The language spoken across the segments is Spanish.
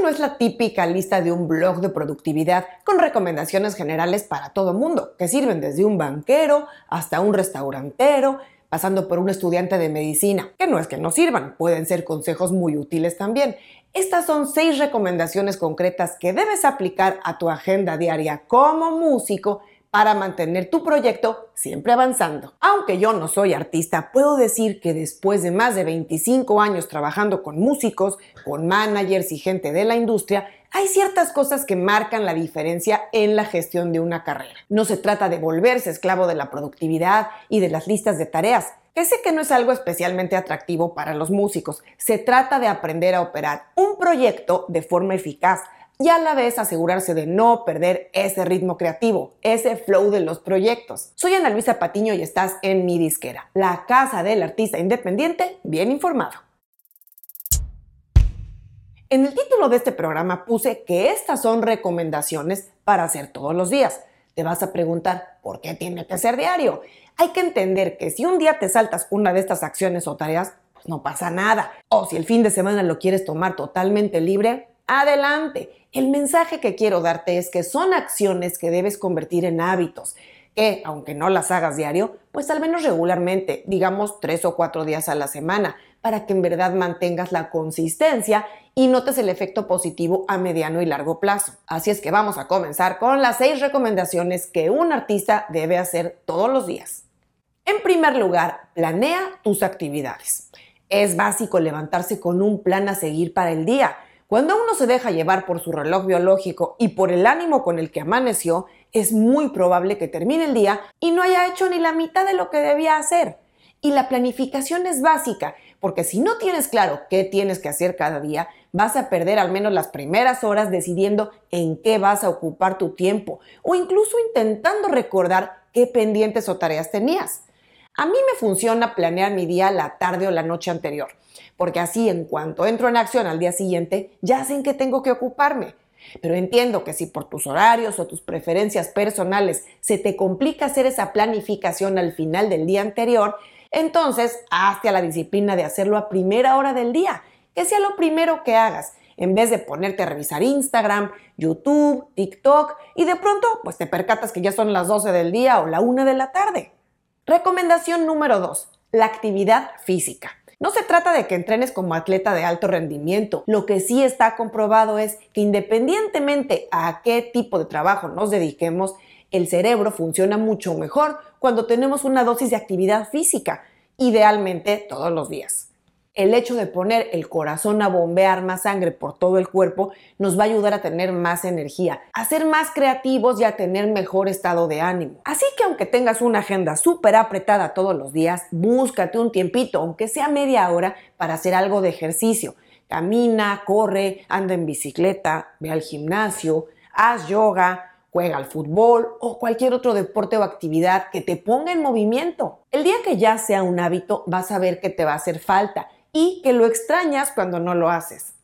no es la típica lista de un blog de productividad con recomendaciones generales para todo mundo, que sirven desde un banquero hasta un restaurantero, pasando por un estudiante de medicina, que no es que no sirvan, pueden ser consejos muy útiles también. Estas son seis recomendaciones concretas que debes aplicar a tu agenda diaria como músico para mantener tu proyecto siempre avanzando. Aunque yo no soy artista, puedo decir que después de más de 25 años trabajando con músicos, con managers y gente de la industria, hay ciertas cosas que marcan la diferencia en la gestión de una carrera. No se trata de volverse esclavo de la productividad y de las listas de tareas, que sé que no es algo especialmente atractivo para los músicos. Se trata de aprender a operar un proyecto de forma eficaz y a la vez asegurarse de no perder ese ritmo creativo, ese flow de los proyectos. Soy Ana Luisa Patiño y estás en Mi Disquera, la casa del artista independiente bien informado. En el título de este programa puse que estas son recomendaciones para hacer todos los días. Te vas a preguntar, ¿por qué tiene que ser diario? Hay que entender que si un día te saltas una de estas acciones o tareas, pues no pasa nada. O si el fin de semana lo quieres tomar totalmente libre, adelante. El mensaje que quiero darte es que son acciones que debes convertir en hábitos, que aunque no las hagas diario, pues al menos regularmente, digamos tres o cuatro días a la semana, para que en verdad mantengas la consistencia y notes el efecto positivo a mediano y largo plazo. Así es que vamos a comenzar con las seis recomendaciones que un artista debe hacer todos los días. En primer lugar, planea tus actividades. Es básico levantarse con un plan a seguir para el día cuando uno se deja llevar por su reloj biológico y por el ánimo con el que amaneció, es muy probable que termine el día y no haya hecho ni la mitad de lo que debía hacer. Y la planificación es básica, porque si no tienes claro qué tienes que hacer cada día, vas a perder al menos las primeras horas decidiendo en qué vas a ocupar tu tiempo o incluso intentando recordar qué pendientes o tareas tenías. A mí me funciona planear mi día la tarde o la noche anterior porque así en cuanto entro en acción al día siguiente, ya sé en qué tengo que ocuparme. Pero entiendo que si por tus horarios o tus preferencias personales se te complica hacer esa planificación al final del día anterior, entonces hazte a la disciplina de hacerlo a primera hora del día, que sea lo primero que hagas, en vez de ponerte a revisar Instagram, YouTube, TikTok y de pronto pues te percatas que ya son las 12 del día o la 1 de la tarde. Recomendación número 2, la actividad física. No se trata de que entrenes como atleta de alto rendimiento. Lo que sí está comprobado es que independientemente a qué tipo de trabajo nos dediquemos, el cerebro funciona mucho mejor cuando tenemos una dosis de actividad física, idealmente todos los días el hecho de poner el corazón a bombear más sangre por todo el cuerpo nos va a ayudar a tener más energía, a ser más creativos y a tener mejor estado de ánimo. Así que aunque tengas una agenda súper apretada todos los días, búscate un tiempito, aunque sea media hora, para hacer algo de ejercicio. Camina, corre, anda en bicicleta, ve al gimnasio, haz yoga, juega al fútbol o cualquier otro deporte o actividad que te ponga en movimiento. El día que ya sea un hábito, vas a ver que te va a hacer falta y que lo extrañas cuando no lo haces.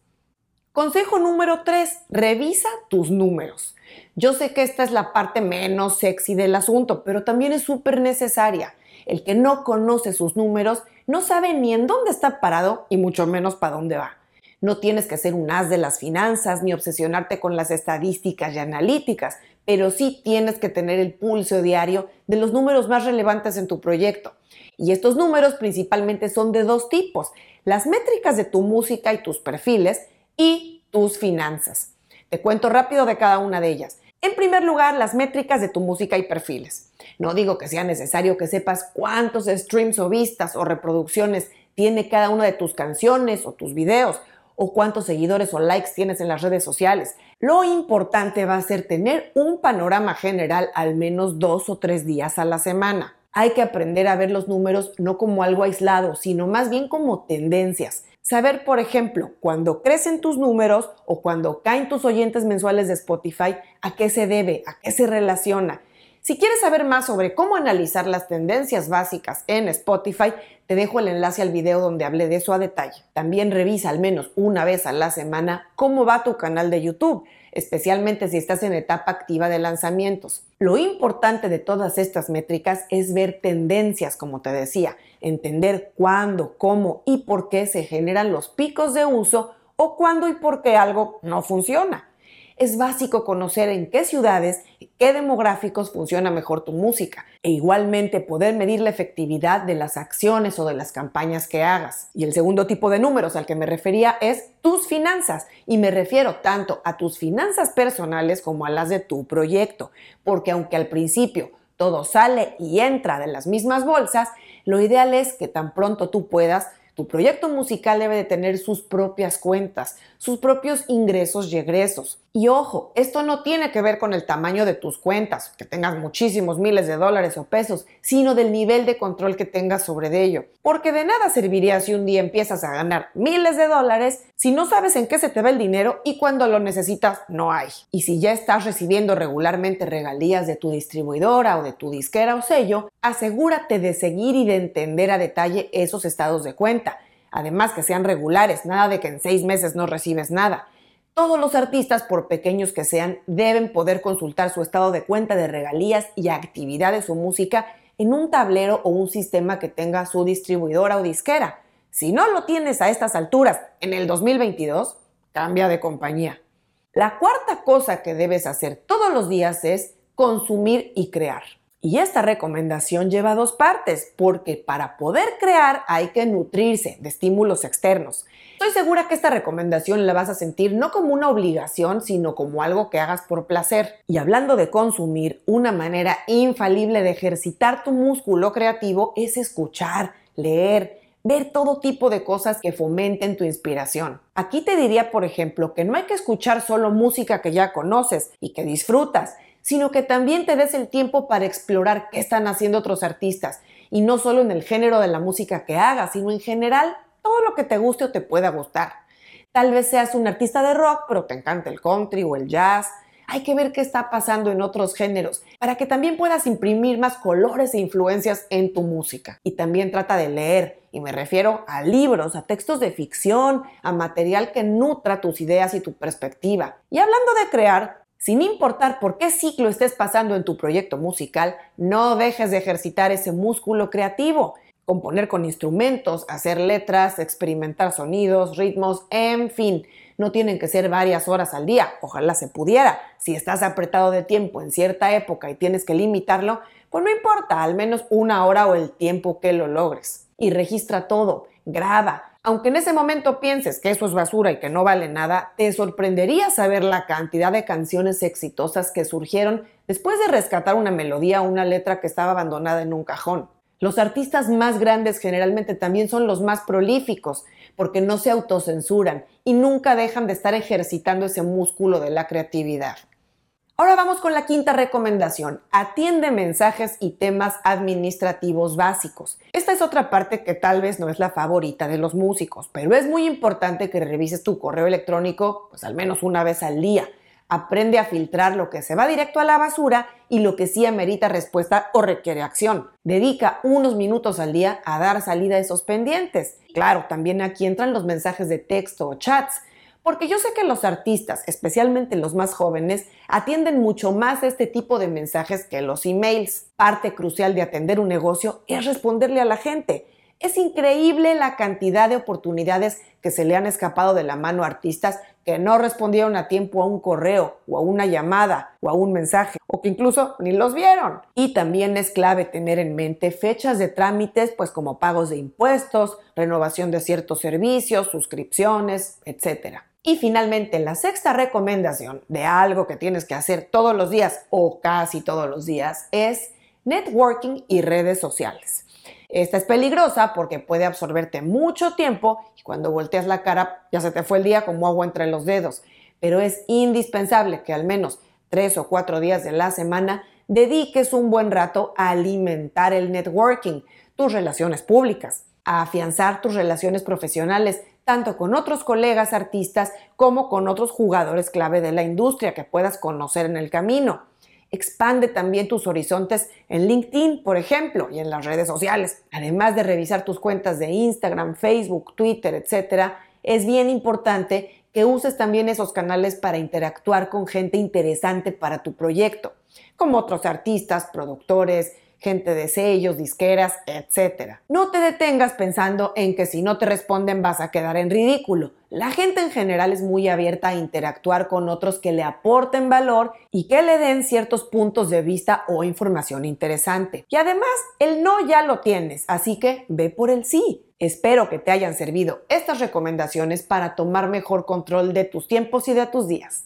Consejo número 3, revisa tus números. Yo sé que esta es la parte menos sexy del asunto, pero también es súper necesaria. El que no conoce sus números no sabe ni en dónde está parado y mucho menos para dónde va. No tienes que ser un as de las finanzas ni obsesionarte con las estadísticas y analíticas, pero sí tienes que tener el pulso diario de los números más relevantes en tu proyecto. Y estos números principalmente son de dos tipos, las métricas de tu música y tus perfiles y tus finanzas. Te cuento rápido de cada una de ellas. En primer lugar, las métricas de tu música y perfiles. No digo que sea necesario que sepas cuántos streams o vistas o reproducciones tiene cada una de tus canciones o tus videos o cuántos seguidores o likes tienes en las redes sociales. Lo importante va a ser tener un panorama general al menos dos o tres días a la semana hay que aprender a ver los números no como algo aislado, sino más bien como tendencias. Saber, por ejemplo, cuando crecen tus números o cuando caen tus oyentes mensuales de Spotify, a qué se debe, a qué se relaciona. Si quieres saber más sobre cómo analizar las tendencias básicas en Spotify, te dejo el enlace al video donde hablé de eso a detalle. También revisa al menos una vez a la semana cómo va tu canal de YouTube especialmente si estás en etapa activa de lanzamientos. Lo importante de todas estas métricas es ver tendencias, como te decía, entender cuándo, cómo y por qué se generan los picos de uso o cuándo y por qué algo no funciona es básico conocer en qué ciudades y qué demográficos funciona mejor tu música e igualmente poder medir la efectividad de las acciones o de las campañas que hagas. Y el segundo tipo de números al que me refería es tus finanzas y me refiero tanto a tus finanzas personales como a las de tu proyecto, porque aunque al principio todo sale y entra de las mismas bolsas, lo ideal es que tan pronto tú puedas tu proyecto musical debe de tener sus propias cuentas, sus propios ingresos y egresos. Y ojo, esto no tiene que ver con el tamaño de tus cuentas, que tengas muchísimos miles de dólares o pesos, sino del nivel de control que tengas sobre ello. Porque de nada serviría si un día empiezas a ganar miles de dólares si no sabes en qué se te va el dinero y cuando lo necesitas no hay. Y si ya estás recibiendo regularmente regalías de tu distribuidora o de tu disquera o sello, asegúrate de seguir y de entender a detalle esos estados de cuenta. Además que sean regulares, nada de que en seis meses no recibes nada. Todos los artistas, por pequeños que sean, deben poder consultar su estado de cuenta de regalías y actividad de su música en un tablero o un sistema que tenga su distribuidora o disquera. Si no lo tienes a estas alturas en el 2022, cambia de compañía. La cuarta cosa que debes hacer todos los días es consumir y crear. Y esta recomendación lleva dos partes, porque para poder crear hay que nutrirse de estímulos externos. Estoy segura que esta recomendación la vas a sentir no como una obligación, sino como algo que hagas por placer. Y hablando de consumir, una manera infalible de ejercitar tu músculo creativo es escuchar, leer, ver todo tipo de cosas que fomenten tu inspiración. Aquí te diría, por ejemplo, que no hay que escuchar solo música que ya conoces y que disfrutas, sino que también te des el tiempo para explorar qué están haciendo otros artistas, y no solo en el género de la música que hagas, sino en general todo lo que te guste o te pueda gustar. Tal vez seas un artista de rock, pero te encanta el country o el jazz. Hay que ver qué está pasando en otros géneros para que también puedas imprimir más colores e influencias en tu música. Y también trata de leer, y me refiero a libros, a textos de ficción, a material que nutra tus ideas y tu perspectiva. Y hablando de crear, sin importar por qué ciclo estés pasando en tu proyecto musical, no dejes de ejercitar ese músculo creativo. Componer con instrumentos, hacer letras, experimentar sonidos, ritmos, en fin, no tienen que ser varias horas al día, ojalá se pudiera. Si estás apretado de tiempo en cierta época y tienes que limitarlo, pues no importa, al menos una hora o el tiempo que lo logres. Y registra todo, graba, aunque en ese momento pienses que eso es basura y que no vale nada, te sorprendería saber la cantidad de canciones exitosas que surgieron después de rescatar una melodía o una letra que estaba abandonada en un cajón. Los artistas más grandes generalmente también son los más prolíficos, porque no se autocensuran y nunca dejan de estar ejercitando ese músculo de la creatividad. Ahora vamos con la quinta recomendación. Atiende mensajes y temas administrativos básicos. Esta es otra parte que tal vez no es la favorita de los músicos, pero es muy importante que revises tu correo electrónico pues al menos una vez al día. Aprende a filtrar lo que se va directo a la basura y lo que sí amerita respuesta o requiere acción. Dedica unos minutos al día a dar salida a esos pendientes. Claro, también aquí entran los mensajes de texto o chats porque yo sé que los artistas, especialmente los más jóvenes, atienden mucho más este tipo de mensajes que los emails. Parte crucial de atender un negocio es responderle a la gente. Es increíble la cantidad de oportunidades que se le han escapado de la mano a artistas que no respondieron a tiempo a un correo o a una llamada o a un mensaje o que incluso ni los vieron. Y también es clave tener en mente fechas de trámites pues como pagos de impuestos, renovación de ciertos servicios, suscripciones, etc. Y finalmente, la sexta recomendación de algo que tienes que hacer todos los días o casi todos los días es networking y redes sociales. Esta es peligrosa porque puede absorberte mucho tiempo y cuando volteas la cara ya se te fue el día como agua entre los dedos. Pero es indispensable que al menos tres o cuatro días de la semana dediques un buen rato a alimentar el networking, tus relaciones públicas, a afianzar tus relaciones profesionales, tanto con otros colegas artistas como con otros jugadores clave de la industria que puedas conocer en el camino. Expande también tus horizontes en LinkedIn, por ejemplo, y en las redes sociales. Además de revisar tus cuentas de Instagram, Facebook, Twitter, etc., es bien importante que uses también esos canales para interactuar con gente interesante para tu proyecto, como otros artistas, productores, gente de sellos, disqueras, etc. No te detengas pensando en que si no te responden vas a quedar en ridículo. La gente en general es muy abierta a interactuar con otros que le aporten valor y que le den ciertos puntos de vista o información interesante. Y además, el no ya lo tienes, así que ve por el sí. Espero que te hayan servido estas recomendaciones para tomar mejor control de tus tiempos y de tus días.